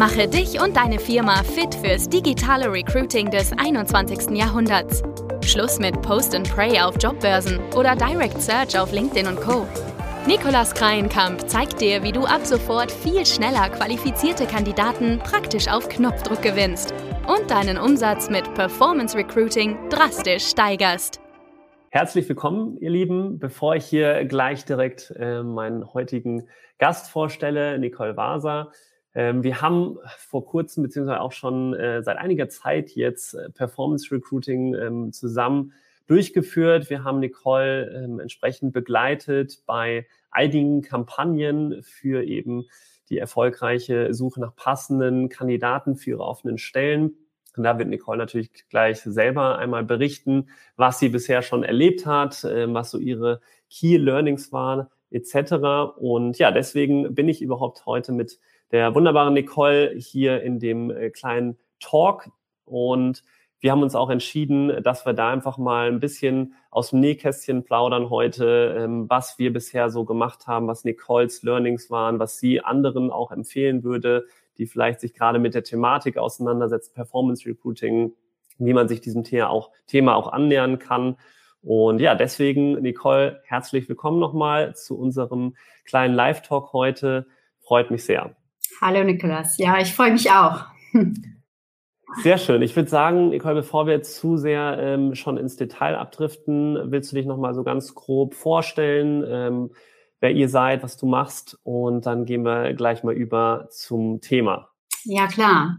Mache dich und deine Firma fit fürs digitale Recruiting des 21. Jahrhunderts. Schluss mit Post and Pray auf Jobbörsen oder Direct Search auf LinkedIn und Co. Nikolas Kreienkamp zeigt dir, wie du ab sofort viel schneller qualifizierte Kandidaten praktisch auf Knopfdruck gewinnst und deinen Umsatz mit Performance Recruiting drastisch steigerst. Herzlich willkommen, ihr Lieben. Bevor ich hier gleich direkt äh, meinen heutigen Gast vorstelle, Nicole Waser. Ähm, wir haben vor kurzem, beziehungsweise auch schon äh, seit einiger Zeit jetzt äh, Performance Recruiting ähm, zusammen durchgeführt. Wir haben Nicole ähm, entsprechend begleitet bei einigen Kampagnen für eben die erfolgreiche Suche nach passenden Kandidaten für ihre offenen Stellen. Und da wird Nicole natürlich gleich selber einmal berichten, was sie bisher schon erlebt hat, was so ihre Key Learnings waren, etc. Und ja, deswegen bin ich überhaupt heute mit der wunderbaren Nicole hier in dem äh, kleinen Talk. Und wir haben uns auch entschieden, dass wir da einfach mal ein bisschen aus dem Nähkästchen plaudern heute, ähm, was wir bisher so gemacht haben, was Nicoles Learnings waren, was sie anderen auch empfehlen würde, die vielleicht sich gerade mit der Thematik auseinandersetzen, Performance Recruiting, wie man sich diesem Thema auch, Thema auch annähern kann. Und ja, deswegen, Nicole, herzlich willkommen nochmal zu unserem kleinen Live-Talk heute. Freut mich sehr. Hallo Nikolas. Ja, ich freue mich auch. Sehr schön. Ich würde sagen, Nicole, bevor wir jetzt zu sehr ähm, schon ins Detail abdriften, willst du dich nochmal so ganz grob vorstellen, ähm, wer ihr seid, was du machst und dann gehen wir gleich mal über zum Thema. Ja, klar.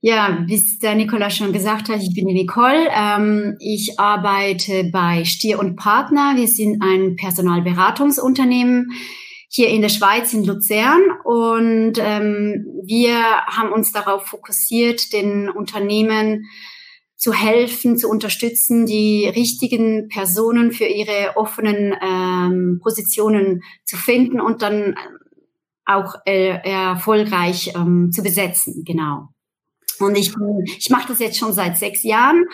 Ja, wie es der Nikola schon gesagt hat, ich bin die Nicole. Ähm, ich arbeite bei Stier und Partner. Wir sind ein Personalberatungsunternehmen hier in der Schweiz, in Luzern. Und ähm, wir haben uns darauf fokussiert, den Unternehmen zu helfen, zu unterstützen, die richtigen Personen für ihre offenen ähm, Positionen zu finden und dann auch äh, erfolgreich ähm, zu besetzen. Genau. Und ich, ich mache das jetzt schon seit sechs Jahren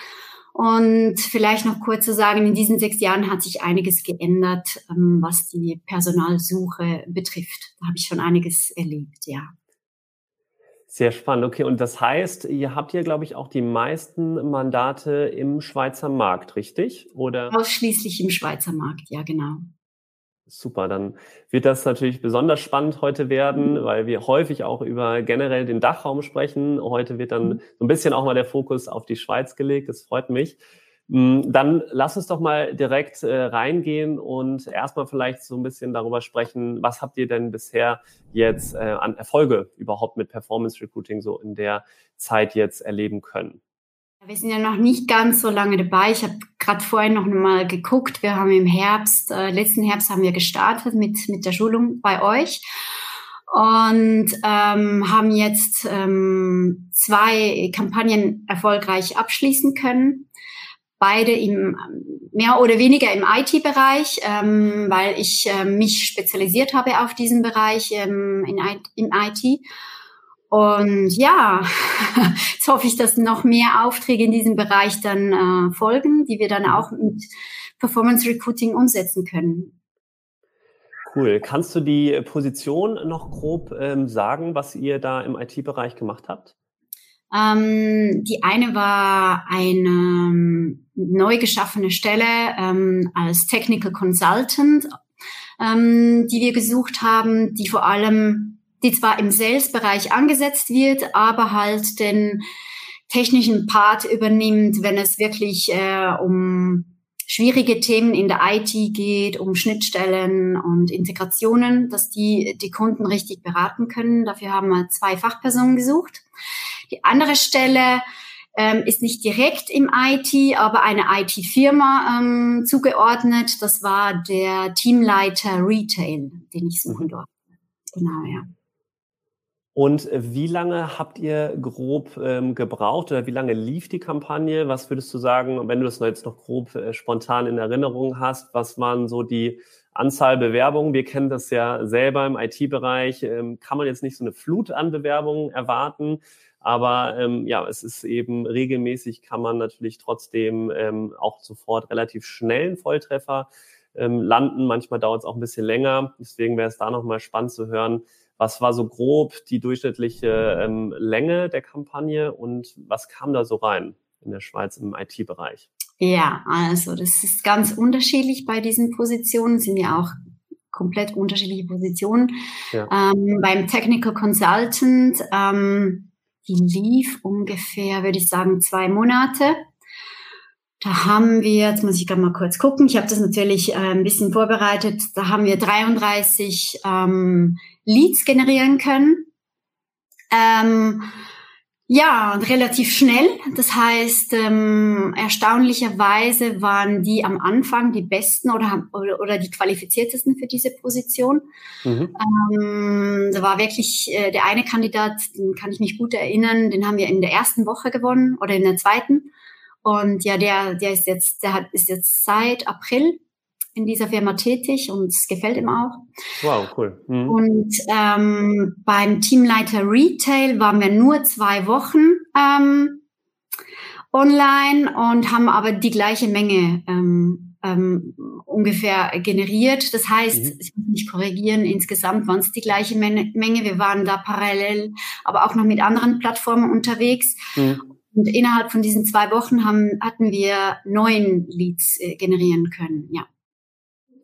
und vielleicht noch kurz zu sagen, in diesen sechs Jahren hat sich einiges geändert, ähm, was die Personalsuche betrifft. Da habe ich schon einiges erlebt, ja. Sehr spannend. Okay, und das heißt, ihr habt ja, glaube ich, auch die meisten Mandate im Schweizer Markt, richtig? Oder? Ausschließlich im Schweizer Markt, ja, genau. Super, dann wird das natürlich besonders spannend heute werden, weil wir häufig auch über generell den Dachraum sprechen. Heute wird dann mhm. so ein bisschen auch mal der Fokus auf die Schweiz gelegt. Das freut mich. Mm, dann lass uns doch mal direkt äh, reingehen und erstmal vielleicht so ein bisschen darüber sprechen, was habt ihr denn bisher jetzt äh, an Erfolge überhaupt mit Performance Recruiting so in der Zeit jetzt erleben können? Wir sind ja noch nicht ganz so lange dabei. Ich habe gerade vorhin noch mal geguckt. Wir haben im Herbst, äh, letzten Herbst haben wir gestartet mit, mit der Schulung bei euch und ähm, haben jetzt ähm, zwei Kampagnen erfolgreich abschließen können. Beide im mehr oder weniger im IT-Bereich, ähm, weil ich äh, mich spezialisiert habe auf diesen Bereich ähm, in, im IT. Und ja, jetzt hoffe ich, dass noch mehr Aufträge in diesem Bereich dann äh, folgen, die wir dann auch mit Performance Recruiting umsetzen können. Cool. Kannst du die Position noch grob ähm, sagen, was ihr da im IT-Bereich gemacht habt? Ähm, die eine war eine ähm, neu geschaffene Stelle ähm, als Technical Consultant, ähm, die wir gesucht haben, die vor allem die zwar im Sales-Bereich angesetzt wird, aber halt den technischen Part übernimmt, wenn es wirklich äh, um schwierige Themen in der IT geht, um Schnittstellen und Integrationen, dass die die Kunden richtig beraten können. Dafür haben wir zwei Fachpersonen gesucht. Die andere Stelle ähm, ist nicht direkt im IT, aber eine IT-Firma ähm, zugeordnet. Das war der Teamleiter Retail, den ich suchen mhm. durfte. Genau, ja. Und äh, wie lange habt ihr grob ähm, gebraucht oder wie lange lief die Kampagne? Was würdest du sagen, wenn du das jetzt noch grob äh, spontan in Erinnerung hast, was waren so die Anzahl Bewerbungen? Wir kennen das ja selber im IT-Bereich. Ähm, kann man jetzt nicht so eine Flut an Bewerbungen erwarten, aber ähm, ja, es ist eben regelmäßig, kann man natürlich trotzdem ähm, auch sofort relativ schnell einen Volltreffer ähm, landen. Manchmal dauert es auch ein bisschen länger. Deswegen wäre es da nochmal spannend zu hören, Was war so grob die durchschnittliche ähm, Länge der Kampagne und was kam da so rein in der Schweiz im IT-Bereich? Ja, also das ist ganz unterschiedlich bei diesen Positionen, sind ja auch komplett unterschiedliche Positionen. Ja. Ähm, beim Technical Consultant, ähm, die lief ungefähr, würde ich sagen, zwei Monate. Da haben wir, jetzt muss ich gerade mal kurz gucken, ich habe das natürlich äh, ein bisschen vorbereitet, da haben wir 33 ähm, Leads generieren können. Ähm, ja, relativ schnell. Das heißt, ähm, erstaunlicherweise waren die am Anfang die besten oder, oder, oder die qualifiziertesten für diese Position. Mhm. Ähm, da war wirklich äh, der eine Kandidat, den kann ich mich gut erinnern, den haben wir in der ersten Woche gewonnen oder in der zweiten. Und ja, der, der ist jetzt, der hat, ist jetzt seit April in dieser Firma tätig und es gefällt ihm auch. Wow, cool. Mhm. Und ähm, beim Teamleiter Retail waren wir nur zwei Wochen ähm, online und haben aber die gleiche Menge ähm, ähm, ungefähr generiert. Das heißt, mhm. ich muss mich korrigieren, insgesamt waren es die gleiche Menge. Wir waren da parallel, aber auch noch mit anderen Plattformen unterwegs. Mhm. Und innerhalb von diesen zwei Wochen haben, hatten wir neun Leads äh, generieren können, ja.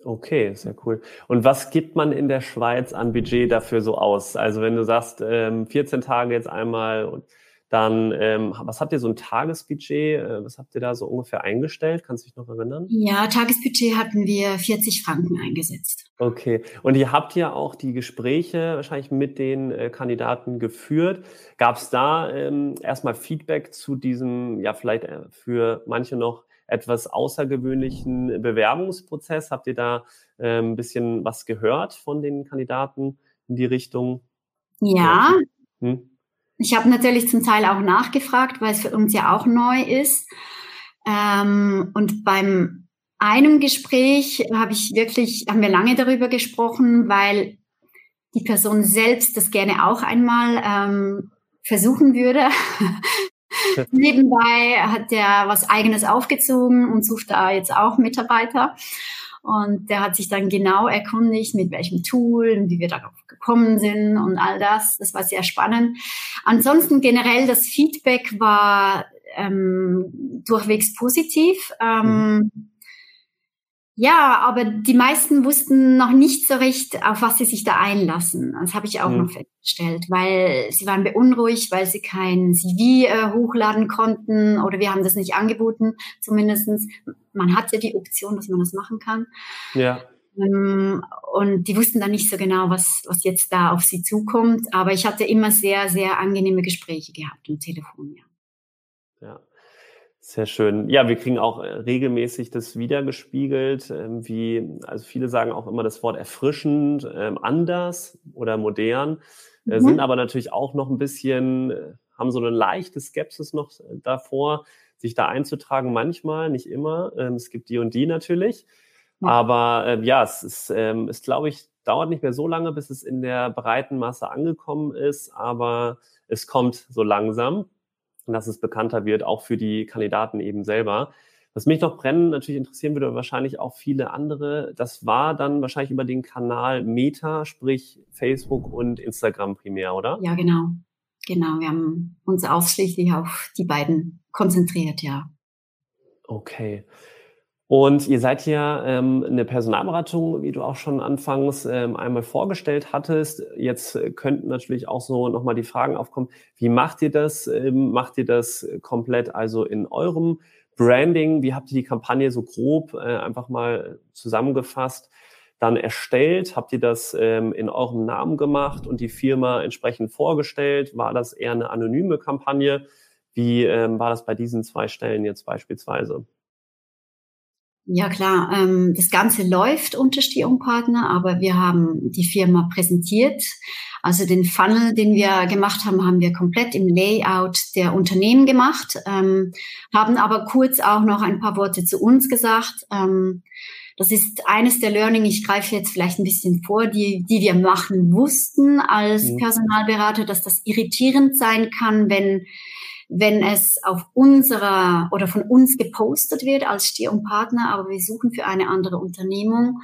Okay, sehr cool. Und was gibt man in der Schweiz an Budget dafür so aus? Also wenn du sagst, ähm, 14 Tage jetzt einmal und dann, ähm, was habt ihr so ein Tagesbudget? Äh, was habt ihr da so ungefähr eingestellt? Kannst du dich noch erinnern? Ja, Tagesbudget hatten wir 40 Franken eingesetzt. Okay. Und ihr habt ja auch die Gespräche wahrscheinlich mit den äh, Kandidaten geführt. Gab es da ähm, erstmal Feedback zu diesem, ja, vielleicht äh, für manche noch etwas außergewöhnlichen Bewerbungsprozess? Habt ihr da äh, ein bisschen was gehört von den Kandidaten in die Richtung? Ja. Hm? Ich habe natürlich zum Teil auch nachgefragt, weil es für uns ja auch neu ist. Ähm, und beim einem Gespräch habe ich wirklich, haben wir lange darüber gesprochen, weil die Person selbst das gerne auch einmal ähm, versuchen würde. Nebenbei hat der was eigenes aufgezogen und sucht da jetzt auch Mitarbeiter. Und der hat sich dann genau erkundigt, mit welchem Tool und wie wir darauf gekommen sind und all das. Das war sehr spannend. Ansonsten generell das Feedback war ähm, durchwegs positiv. Ähm, mhm. Ja, aber die meisten wussten noch nicht so recht, auf was sie sich da einlassen. Das habe ich auch mhm. noch festgestellt, weil sie waren beunruhigt, weil sie kein CV äh, hochladen konnten oder wir haben das nicht angeboten, zumindestens. Man hat ja die Option, dass man das machen kann. Ja. Ähm, und die wussten dann nicht so genau, was, was jetzt da auf sie zukommt. Aber ich hatte immer sehr, sehr angenehme Gespräche gehabt im Telefon, ja. Ja. Sehr schön. Ja, wir kriegen auch äh, regelmäßig das wiedergespiegelt, ähm, wie, also viele sagen auch immer das Wort erfrischend, ähm, anders oder modern, äh, mhm. sind aber natürlich auch noch ein bisschen, äh, haben so eine leichte Skepsis noch davor, sich da einzutragen, manchmal, nicht immer. Ähm, es gibt die und die natürlich. Ja. Aber ja, es ist, ist glaube ich, dauert nicht mehr so lange, bis es in der breiten Masse angekommen ist, aber es kommt so langsam und dass es bekannter wird, auch für die Kandidaten eben selber. Was mich noch brennend natürlich interessieren würde, wahrscheinlich auch viele andere, das war dann wahrscheinlich über den Kanal Meta, sprich Facebook und Instagram primär, oder? Ja, genau. Genau, wir haben uns ausschließlich auf die beiden konzentriert, ja. Okay. Und ihr seid ja ähm, eine Personalberatung, wie du auch schon anfangs ähm, einmal vorgestellt hattest. Jetzt könnten natürlich auch so nochmal die Fragen aufkommen. Wie macht ihr das? Ähm, macht ihr das komplett also in eurem Branding? Wie habt ihr die Kampagne so grob äh, einfach mal zusammengefasst dann erstellt? Habt ihr das ähm, in eurem Namen gemacht und die Firma entsprechend vorgestellt? War das eher eine anonyme Kampagne? Wie ähm, war das bei diesen zwei Stellen jetzt beispielsweise? Ja klar, ähm, das Ganze läuft unter Stierungpartner, aber wir haben die Firma präsentiert. Also den Funnel, den wir gemacht haben, haben wir komplett im Layout der Unternehmen gemacht, ähm, haben aber kurz auch noch ein paar Worte zu uns gesagt. Ähm, das ist eines der Learning, ich greife jetzt vielleicht ein bisschen vor, die, die wir machen wussten als mhm. Personalberater, dass das irritierend sein kann, wenn wenn es auf unserer oder von uns gepostet wird als Stier und Partner, aber wir suchen für eine andere Unternehmung.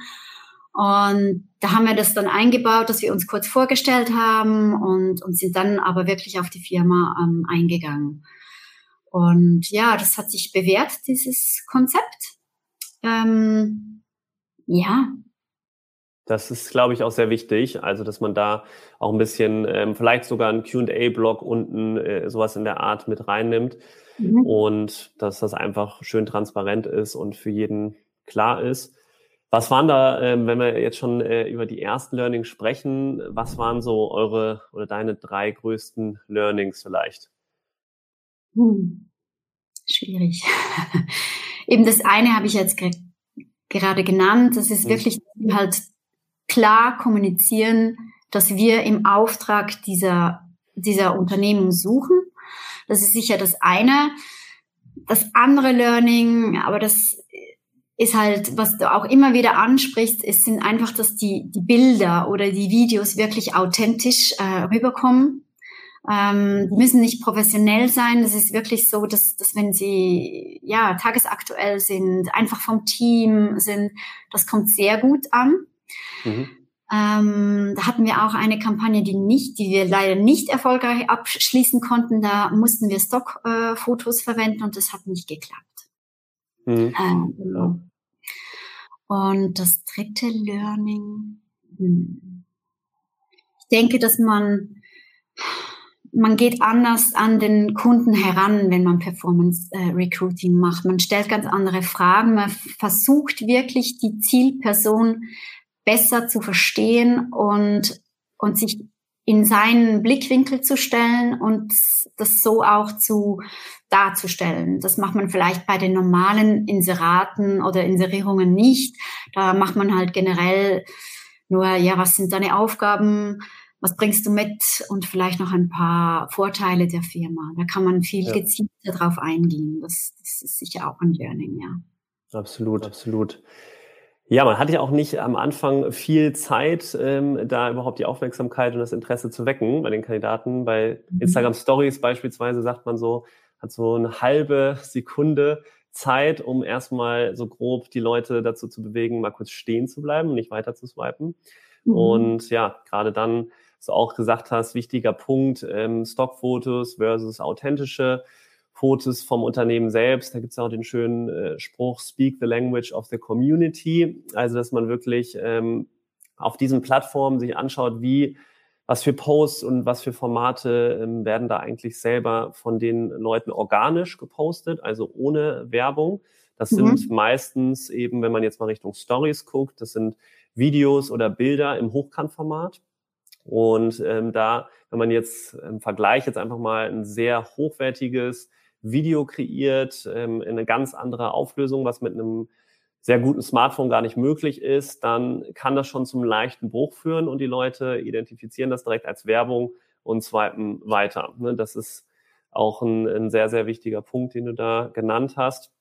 Und da haben wir das dann eingebaut, dass wir uns kurz vorgestellt haben und, und sind dann aber wirklich auf die Firma ähm, eingegangen. Und ja, das hat sich bewährt, dieses Konzept. Ähm, ja. Das ist, glaube ich, auch sehr wichtig. Also, dass man da auch ein bisschen, ähm, vielleicht sogar einen QA-Blog unten, äh, sowas in der Art mit reinnimmt. Mhm. Und dass das einfach schön transparent ist und für jeden klar ist. Was waren da, ähm, wenn wir jetzt schon äh, über die ersten Learnings sprechen, was waren so eure oder deine drei größten Learnings vielleicht? Hm. Schwierig. Eben das eine habe ich jetzt ge gerade genannt. Das ist hm. wirklich halt klar kommunizieren, dass wir im Auftrag dieser, dieser Unternehmung suchen. Das ist sicher das eine. Das andere Learning, aber das ist halt, was du auch immer wieder ansprichst, es sind einfach, dass die, die Bilder oder die Videos wirklich authentisch äh, rüberkommen. Ähm, die müssen nicht professionell sein. Das ist wirklich so, dass, dass wenn sie ja tagesaktuell sind, einfach vom Team sind, das kommt sehr gut an. Mhm. Ähm, da hatten wir auch eine Kampagne, die nicht, die wir leider nicht erfolgreich abschließen konnten. Da mussten wir Stockfotos äh, verwenden und das hat nicht geklappt. Mhm. Ähm, und das dritte Learning, hm. ich denke, dass man, man geht anders an den Kunden heran, wenn man Performance äh, Recruiting macht. Man stellt ganz andere Fragen. Man versucht wirklich die Zielperson besser zu verstehen und, und sich in seinen Blickwinkel zu stellen und das so auch zu darzustellen. Das macht man vielleicht bei den normalen Inseraten oder Inserierungen nicht. Da macht man halt generell nur, ja, was sind deine Aufgaben? Was bringst du mit? Und vielleicht noch ein paar Vorteile der Firma. Da kann man viel ja. gezielter drauf eingehen. Das, das ist sicher auch ein Learning, ja. Absolut, absolut. Ja, man hat ja auch nicht am Anfang viel Zeit, ähm, da überhaupt die Aufmerksamkeit und das Interesse zu wecken bei den Kandidaten. Bei mhm. Instagram Stories beispielsweise sagt man so, hat so eine halbe Sekunde Zeit, um erstmal so grob die Leute dazu zu bewegen, mal kurz stehen zu bleiben und nicht weiter zu swipen. Mhm. Und ja, gerade dann, was du auch gesagt hast, wichtiger Punkt, ähm, Stockfotos versus authentische Fotos vom Unternehmen selbst. Da gibt es auch den schönen äh, Spruch, Speak the Language of the Community. Also, dass man wirklich ähm, auf diesen Plattformen sich anschaut, wie, was für Posts und was für Formate ähm, werden da eigentlich selber von den Leuten organisch gepostet, also ohne Werbung. Das mhm. sind meistens eben, wenn man jetzt mal Richtung Stories guckt, das sind Videos oder Bilder im Hochkantformat. Und ähm, da, wenn man jetzt im Vergleich jetzt einfach mal ein sehr hochwertiges Video kreiert, ähm, in eine ganz andere Auflösung, was mit einem sehr guten Smartphone gar nicht möglich ist, dann kann das schon zum leichten Bruch führen und die Leute identifizieren das direkt als Werbung und swipen weiter. Ne, das ist auch ein, ein, sehr, sehr wichtiger Punkt, den du da genannt hast.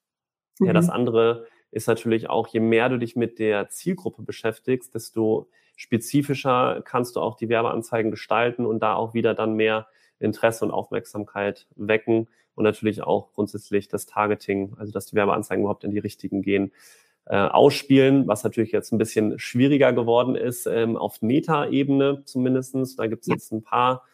Mhm. Ja, das mhm. andere ist natürlich auch, je mehr du dich mit der Zielgruppe beschäftigst, desto spezifischer kannst du auch die Werbeanzeigen gestalten und da auch wieder dann mehr Interesse und Aufmerksamkeit wecken und natürlich auch grundsätzlich das Targeting, also dass die Werbeanzeigen überhaupt in die richtigen gehen, äh, ausspielen, was natürlich jetzt ein bisschen schwieriger geworden ist, ähm, auf Meta-Ebene zumindestens. Da gibt es jetzt ein paar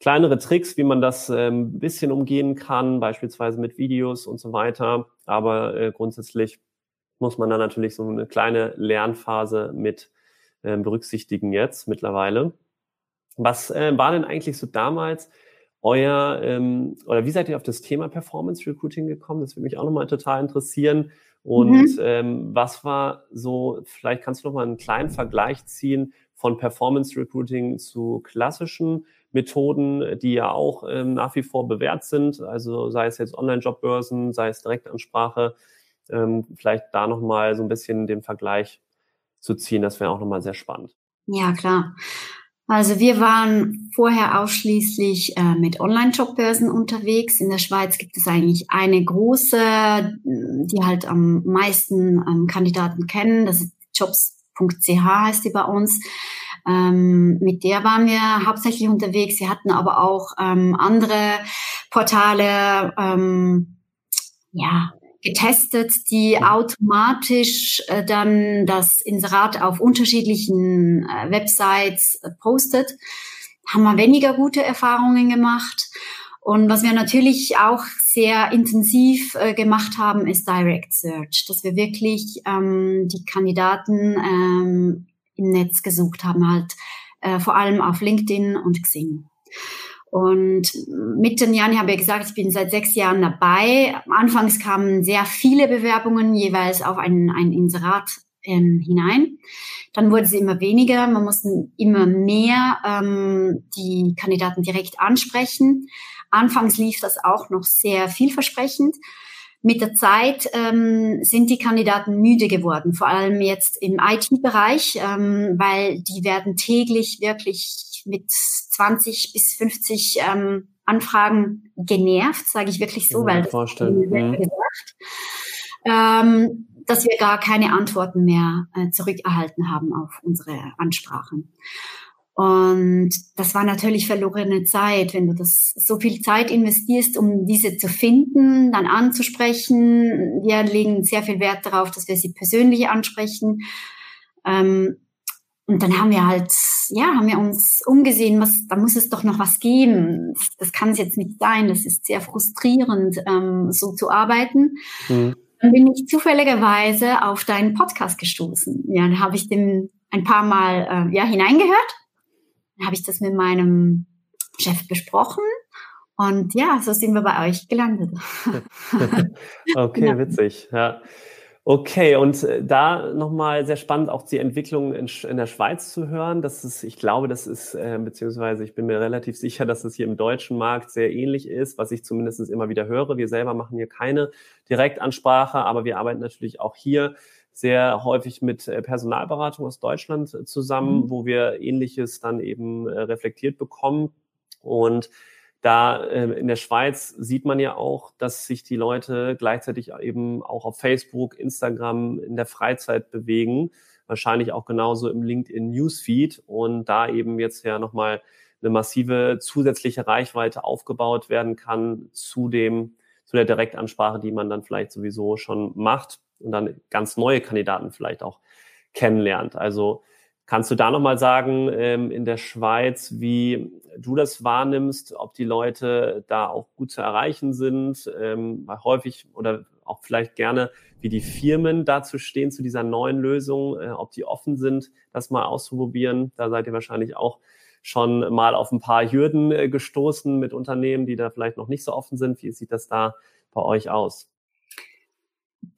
kleinere Tricks, wie man das ähm, ein bisschen umgehen kann, beispielsweise mit Videos und so weiter. Aber äh, grundsätzlich muss man da natürlich so eine kleine Lernphase mit äh, berücksichtigen jetzt mittlerweile. Was äh, war denn eigentlich so damals euer, ähm, oder wie seid ihr auf das Thema Performance Recruiting gekommen? Das würde mich auch nochmal total interessieren. Und mhm. ähm, was war so, vielleicht kannst du noch mal einen kleinen Vergleich ziehen von Performance Recruiting zu klassischen Methoden, die ja auch ähm, nach wie vor bewährt sind. Also sei es jetzt Online-Jobbörsen, sei es Direktansprache. Ähm, vielleicht da nochmal so ein bisschen den Vergleich zu ziehen. Das wäre auch nochmal sehr spannend. Ja, klar. Also wir waren vorher ausschließlich äh, mit Online-Jobbörsen unterwegs. In der Schweiz gibt es eigentlich eine große, die halt am meisten ähm, Kandidaten kennen. Das ist jobs.ch heißt die bei uns. Ähm, mit der waren wir hauptsächlich unterwegs. Sie hatten aber auch ähm, andere Portale, ähm, ja, getestet, die automatisch äh, dann das Inserat auf unterschiedlichen äh, Websites äh, postet. Haben wir weniger gute Erfahrungen gemacht. Und was wir natürlich auch sehr intensiv äh, gemacht haben, ist Direct Search, dass wir wirklich ähm, die Kandidaten ähm, im Netz gesucht haben, halt äh, vor allem auf LinkedIn und Xing. Und mit den Jahren habe ich gesagt, ich bin seit sechs Jahren dabei. Anfangs kamen sehr viele Bewerbungen jeweils auf ein, ein Inserat ähm, hinein. Dann wurde es immer weniger. Man musste immer mehr ähm, die Kandidaten direkt ansprechen. Anfangs lief das auch noch sehr vielversprechend. Mit der Zeit ähm, sind die Kandidaten müde geworden, vor allem jetzt im IT-Bereich, ähm, weil die werden täglich wirklich mit 20 bis 50 ähm, Anfragen genervt, sage ich wirklich so, weil das vorstellen. Mhm. gesagt, ähm, dass wir gar keine Antworten mehr äh, zurückerhalten haben auf unsere Ansprachen. Und das war natürlich verlorene Zeit, wenn du das so viel Zeit investierst, um diese zu finden, dann anzusprechen. Wir legen sehr viel Wert darauf, dass wir sie persönlich ansprechen. Ähm, und dann haben wir halt, ja, haben wir uns umgesehen, was, da muss es doch noch was geben. Das kann es jetzt nicht sein. Das ist sehr frustrierend, ähm, so zu arbeiten. Mhm. Dann bin ich zufälligerweise auf deinen Podcast gestoßen. Ja, dann habe ich den ein paar Mal äh, ja, hineingehört. Dann habe ich das mit meinem Chef besprochen. Und ja, so sind wir bei euch gelandet. okay, ja. witzig. Ja. Okay, und äh, da nochmal sehr spannend, auch die Entwicklung in, in, der Schweiz zu hören. Das ist, ich glaube, das ist, äh, beziehungsweise ich bin mir relativ sicher, dass es hier im deutschen Markt sehr ähnlich ist, was ich zumindest immer wieder höre. Wir selber machen hier keine Direktansprache, aber wir arbeiten natürlich auch hier sehr häufig mit äh, Personalberatung aus Deutschland äh, zusammen, mhm. wo wir Ähnliches dann eben reflektiert bekommen. Und da äh, in der Schweiz sieht man ja auch, dass sich die Leute gleichzeitig eben auch auf Facebook, Instagram in der Freizeit bewegen. Wahrscheinlich auch genauso im LinkedIn Newsfeed und da eben jetzt ja nochmal eine massive zusätzliche Reichweite aufgebaut werden kann zu dem, zu der Direktansprache, die man dann vielleicht sowieso schon macht und dann ganz neue Kandidaten vielleicht auch kennenlernt. Also Kannst du da nochmal sagen, ähm, in der Schweiz, wie du das wahrnimmst, ob die Leute da auch gut zu erreichen sind, ähm, häufig oder auch vielleicht gerne, wie die Firmen dazu stehen zu dieser neuen Lösung, äh, ob die offen sind, das mal auszuprobieren. Da seid ihr wahrscheinlich auch schon mal auf ein paar Hürden äh, gestoßen mit Unternehmen, die da vielleicht noch nicht so offen sind. Wie sieht das da bei euch aus?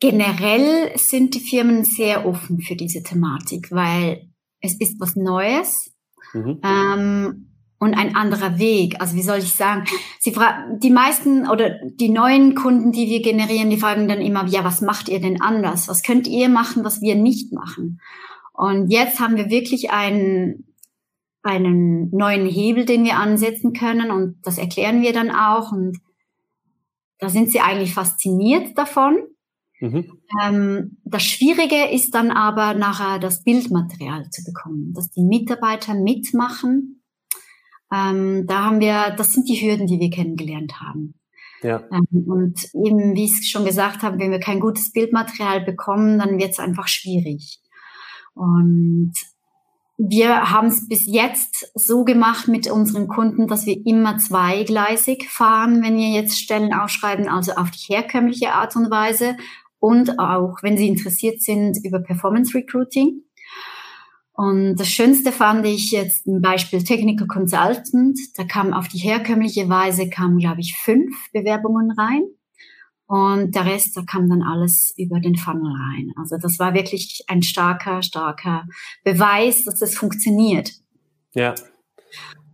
Generell sind die Firmen sehr offen für diese Thematik, weil es ist was Neues mhm. ähm, und ein anderer Weg. Also wie soll ich sagen? Sie fragen, die meisten oder die neuen Kunden, die wir generieren, die fragen dann immer, ja, was macht ihr denn anders? Was könnt ihr machen, was wir nicht machen? Und jetzt haben wir wirklich einen einen neuen Hebel, den wir ansetzen können und das erklären wir dann auch und da sind sie eigentlich fasziniert davon Mhm. Ähm, das Schwierige ist dann aber nachher das Bildmaterial zu bekommen, dass die Mitarbeiter mitmachen. Ähm, da haben wir, das sind die Hürden, die wir kennengelernt haben. Ja. Ähm, und eben, wie ich schon gesagt habe, wenn wir kein gutes Bildmaterial bekommen, dann wird es einfach schwierig. Und wir haben es bis jetzt so gemacht mit unseren Kunden, dass wir immer zweigleisig fahren, wenn wir jetzt Stellen ausschreiben, also auf die herkömmliche Art und Weise und auch, wenn Sie interessiert sind, über Performance Recruiting. Und das Schönste fand ich jetzt ein Beispiel Technical Consultant. Da kam auf die herkömmliche Weise, kamen, glaube ich, fünf Bewerbungen rein. Und der Rest, da kam dann alles über den Funnel rein. Also das war wirklich ein starker, starker Beweis, dass das funktioniert. Ja.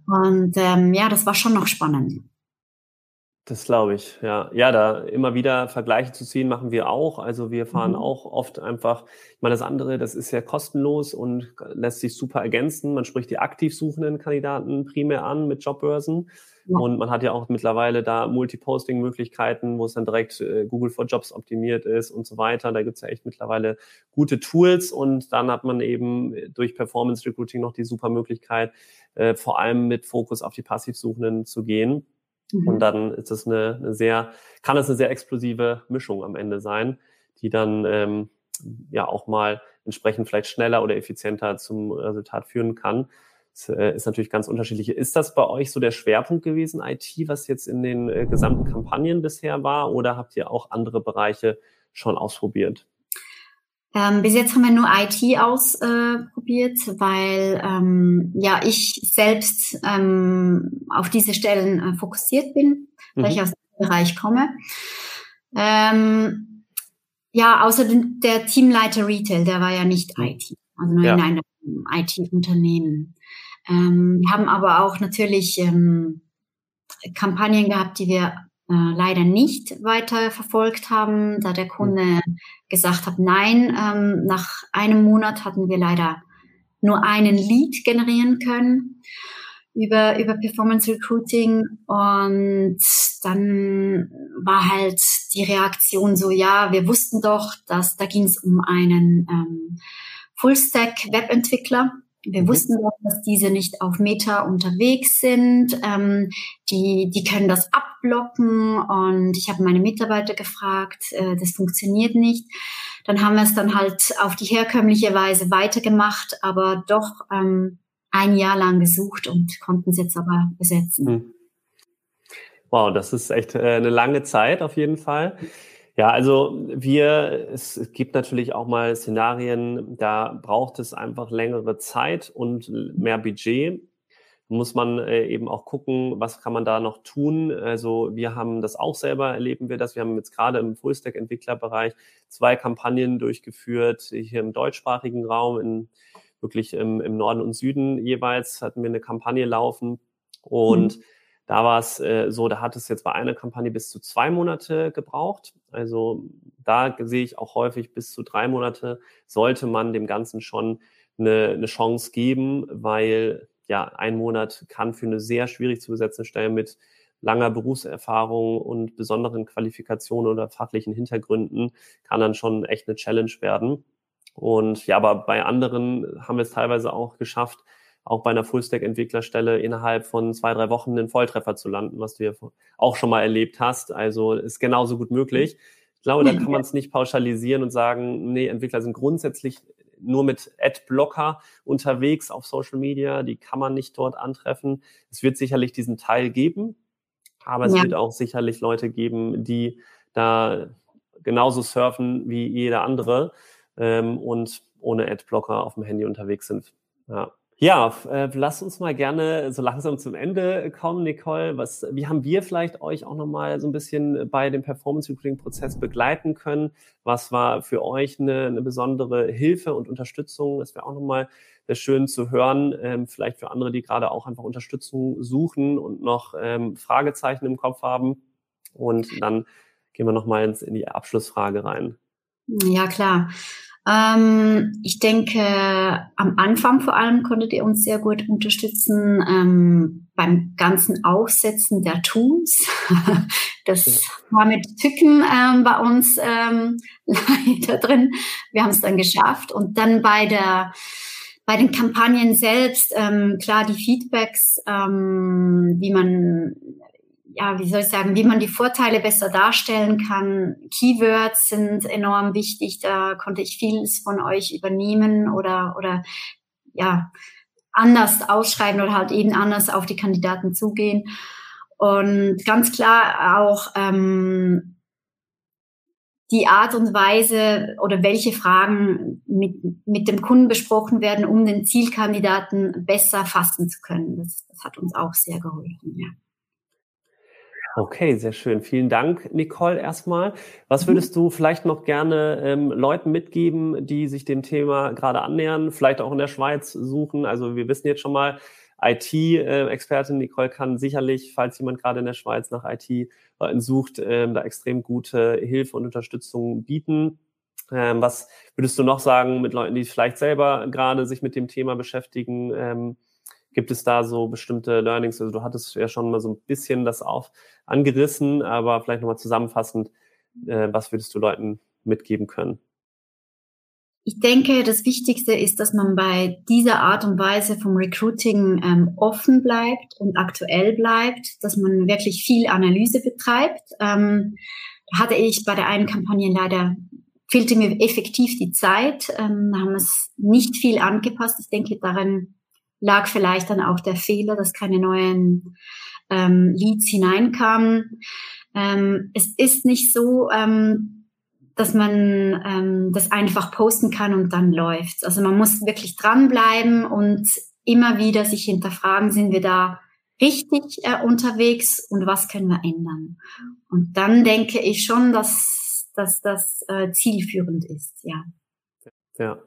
Und ähm, ja, das war schon noch spannend. Das glaube ich, ja. Ja, da immer wieder Vergleiche zu ziehen, machen wir auch. Also wir fahren mhm. auch oft einfach, ich meine, das andere, das ist ja kostenlos und lässt sich super ergänzen. Man spricht die aktiv suchenden Kandidaten primär an mit Jobbörsen. Ja. Und man hat ja auch mittlerweile da Multiposting-Möglichkeiten, wo es dann direkt äh, Google for Jobs optimiert ist und so weiter. Da gibt's ja echt mittlerweile gute Tools und dann hat man eben durch Performance Recruiting noch die super Möglichkeit, äh, vor allem mit Fokus auf die Passivsuchenden zu gehen. Mhm. Und dann ist es eine, eine, sehr, kann es eine sehr explosive Mischung am Ende sein, die dann ähm, ja auch mal entsprechend vielleicht schneller oder effizienter zum Resultat führen kann. Das äh, ist natürlich ganz unterschiedlich. Ist das bei euch so der Schwerpunkt gewesen, IT, was jetzt in den äh, gesamten Kampagnen bisher war, oder habt ihr auch andere Bereiche schon ausprobiert? Ähm, bis jetzt haben wir nur IT ausprobiert, äh, weil ähm, ja ich selbst ähm, auf diese Stellen äh, fokussiert bin, mhm. weil ich aus dem Bereich komme. Ähm, ja, außer den, der Teamleiter Retail, der war ja nicht mhm. IT, also nur ja. in einem IT-Unternehmen. Ähm, wir haben aber auch natürlich ähm, Kampagnen gehabt, die wir äh, leider nicht weiter verfolgt haben, da der mhm. Kunde gesagt hat, nein, ähm, nach einem Monat hatten wir leider nur einen Lead generieren können über, über Performance Recruiting und dann war halt die Reaktion so, ja, wir wussten doch, dass da ging es um einen ähm, Full-Stack Webentwickler wir mhm. wussten doch, dass diese nicht auf Meta unterwegs sind. Ähm, die, die können das abblocken und ich habe meine Mitarbeiter gefragt, äh, das funktioniert nicht. Dann haben wir es dann halt auf die herkömmliche Weise weitergemacht, aber doch ähm, ein Jahr lang gesucht und konnten es jetzt aber besetzen. Mhm. Wow, das ist echt äh, eine lange Zeit auf jeden Fall. Ja, also wir, es gibt natürlich auch mal Szenarien, da braucht es einfach längere Zeit und mehr Budget. Muss man äh, eben auch gucken, was kann man da noch tun. Also wir haben das auch selber, erleben wir das. Wir haben jetzt gerade im Fullstack-Entwicklerbereich zwei Kampagnen durchgeführt, hier im deutschsprachigen Raum, in wirklich im, im Norden und Süden jeweils hatten wir eine Kampagne laufen und mhm da war es äh, so, da hat es jetzt bei einer Kampagne bis zu zwei Monate gebraucht. Also da sehe ich auch häufig bis zu drei Monate sollte man dem Ganzen schon eine, eine Chance geben, weil ja, ein Monat kann für eine sehr schwierig zu besetzende Stelle mit langer Berufserfahrung und besonderen Qualifikationen oder fachlichen Hintergründen kann dann schon echt eine Challenge werden. Und ja, aber bei anderen haben wir es teilweise auch geschafft, auch bei einer Fullstack-Entwicklerstelle innerhalb von zwei, drei Wochen einen Volltreffer zu landen, was du ja auch schon mal erlebt hast. Also ist genauso gut möglich. Ich glaube, da kann man es nicht pauschalisieren und sagen, nee, Entwickler sind grundsätzlich nur mit Adblocker unterwegs auf Social Media, die kann man nicht dort antreffen. Es wird sicherlich diesen Teil geben, aber es ja. wird auch sicherlich Leute geben, die da genauso surfen wie jeder andere ähm, und ohne Adblocker auf dem Handy unterwegs sind. Ja. Ja, äh, lass uns mal gerne so langsam zum Ende kommen, Nicole. Was, wie haben wir vielleicht euch auch nochmal so ein bisschen bei dem Performance Recruiting Prozess begleiten können? Was war für euch eine, eine besondere Hilfe und Unterstützung? Das wäre auch nochmal sehr schön zu hören. Ähm, vielleicht für andere, die gerade auch einfach Unterstützung suchen und noch ähm, Fragezeichen im Kopf haben. Und dann gehen wir nochmal in die Abschlussfrage rein. Ja, klar. Ähm, ich denke, am Anfang vor allem konntet ihr uns sehr gut unterstützen ähm, beim ganzen Aufsetzen der Tools. das ja. war mit Tücken ähm, bei uns ähm, leider drin. Wir haben es dann geschafft. Und dann bei der bei den Kampagnen selbst, ähm, klar, die Feedbacks, ähm, wie man ja, wie soll ich sagen, wie man die Vorteile besser darstellen kann. Keywords sind enorm wichtig. Da konnte ich vieles von euch übernehmen oder, oder, ja, anders ausschreiben oder halt eben anders auf die Kandidaten zugehen. Und ganz klar auch, ähm, die Art und Weise oder welche Fragen mit, mit dem Kunden besprochen werden, um den Zielkandidaten besser fassen zu können. Das, das hat uns auch sehr geholfen, ja. Okay, sehr schön. Vielen Dank, Nicole, erstmal. Was mhm. würdest du vielleicht noch gerne ähm, Leuten mitgeben, die sich dem Thema gerade annähern, vielleicht auch in der Schweiz suchen? Also wir wissen jetzt schon mal, IT-Expertin äh, Nicole kann sicherlich, falls jemand gerade in der Schweiz nach IT-Leuten sucht, ähm, da extrem gute Hilfe und Unterstützung bieten. Ähm, was würdest du noch sagen mit Leuten, die vielleicht selber gerade sich mit dem Thema beschäftigen? Gibt es da so bestimmte Learnings? Also du hattest ja schon mal so ein bisschen das auf angerissen, aber vielleicht nochmal zusammenfassend, äh, was würdest du Leuten mitgeben können? ich denke, das Wichtigste ist, dass man bei dieser Art und Weise vom Recruiting ähm, offen bleibt und aktuell bleibt, dass man wirklich viel Analyse betreibt. Ähm, hatte ich bei der einen Kampagne leider fehlte mir effektiv die Zeit, ähm, haben es nicht viel angepasst. Ich denke, daran lag vielleicht dann auch der Fehler, dass keine neuen ähm, Leads hineinkamen. Ähm, es ist nicht so, ähm, dass man ähm, das einfach posten kann und dann läuft. Also man muss wirklich dranbleiben und immer wieder sich hinterfragen, sind wir da richtig äh, unterwegs und was können wir ändern? Und dann denke ich schon, dass, dass das äh, zielführend ist, ja. Ja,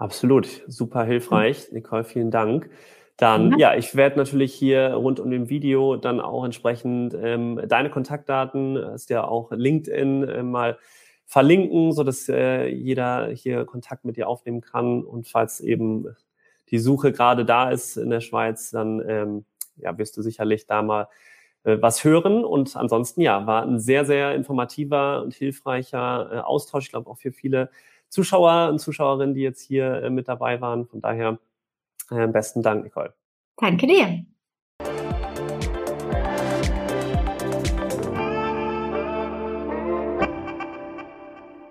absolut. Super hilfreich. Nicole, vielen Dank. Dann, ja, ich werde natürlich hier rund um dem Video dann auch entsprechend ähm, deine Kontaktdaten, ist ja auch LinkedIn äh, mal verlinken, so dass äh, jeder hier Kontakt mit dir aufnehmen kann. Und falls eben die Suche gerade da ist in der Schweiz, dann ähm, ja, wirst du sicherlich da mal äh, was hören. Und ansonsten, ja, war ein sehr, sehr informativer und hilfreicher äh, Austausch. Ich glaube auch für viele Zuschauer und Zuschauerinnen, die jetzt hier äh, mit dabei waren. Von daher äh, besten Dank, Nicole. Danke dir.